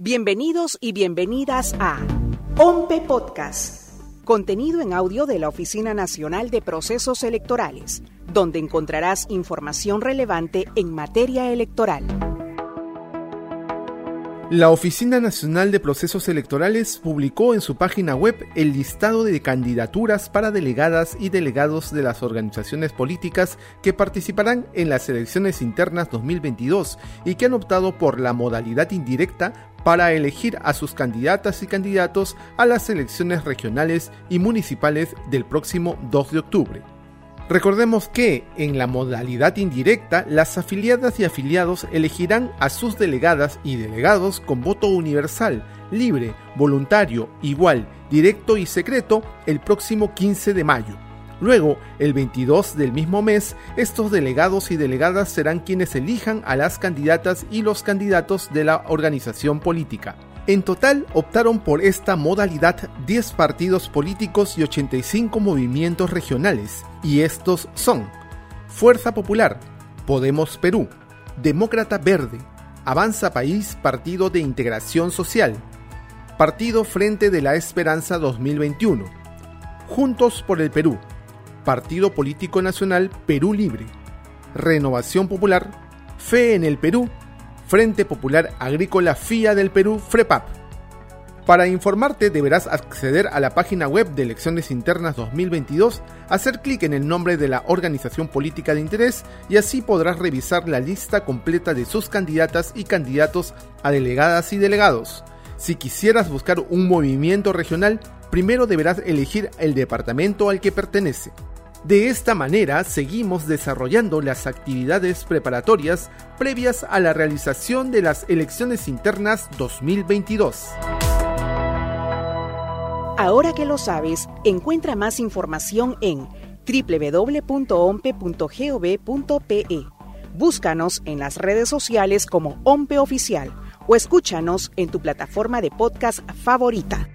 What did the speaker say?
Bienvenidos y bienvenidas a OMPE Podcast, contenido en audio de la Oficina Nacional de Procesos Electorales, donde encontrarás información relevante en materia electoral. La Oficina Nacional de Procesos Electorales publicó en su página web el listado de candidaturas para delegadas y delegados de las organizaciones políticas que participarán en las elecciones internas 2022 y que han optado por la modalidad indirecta para elegir a sus candidatas y candidatos a las elecciones regionales y municipales del próximo 2 de octubre. Recordemos que en la modalidad indirecta las afiliadas y afiliados elegirán a sus delegadas y delegados con voto universal, libre, voluntario, igual, directo y secreto el próximo 15 de mayo. Luego, el 22 del mismo mes, estos delegados y delegadas serán quienes elijan a las candidatas y los candidatos de la organización política. En total optaron por esta modalidad 10 partidos políticos y 85 movimientos regionales, y estos son Fuerza Popular, Podemos Perú, Demócrata Verde, Avanza País Partido de Integración Social, Partido Frente de la Esperanza 2021, Juntos por el Perú, Partido Político Nacional Perú Libre, Renovación Popular, Fe en el Perú, Frente Popular Agrícola FIA del Perú, FREPAP. Para informarte deberás acceder a la página web de Elecciones Internas 2022, hacer clic en el nombre de la organización política de interés y así podrás revisar la lista completa de sus candidatas y candidatos a delegadas y delegados. Si quisieras buscar un movimiento regional, primero deberás elegir el departamento al que pertenece. De esta manera seguimos desarrollando las actividades preparatorias previas a la realización de las elecciones internas 2022. Ahora que lo sabes, encuentra más información en www.ompe.gov.pe. Búscanos en las redes sociales como OMPE Oficial o escúchanos en tu plataforma de podcast favorita.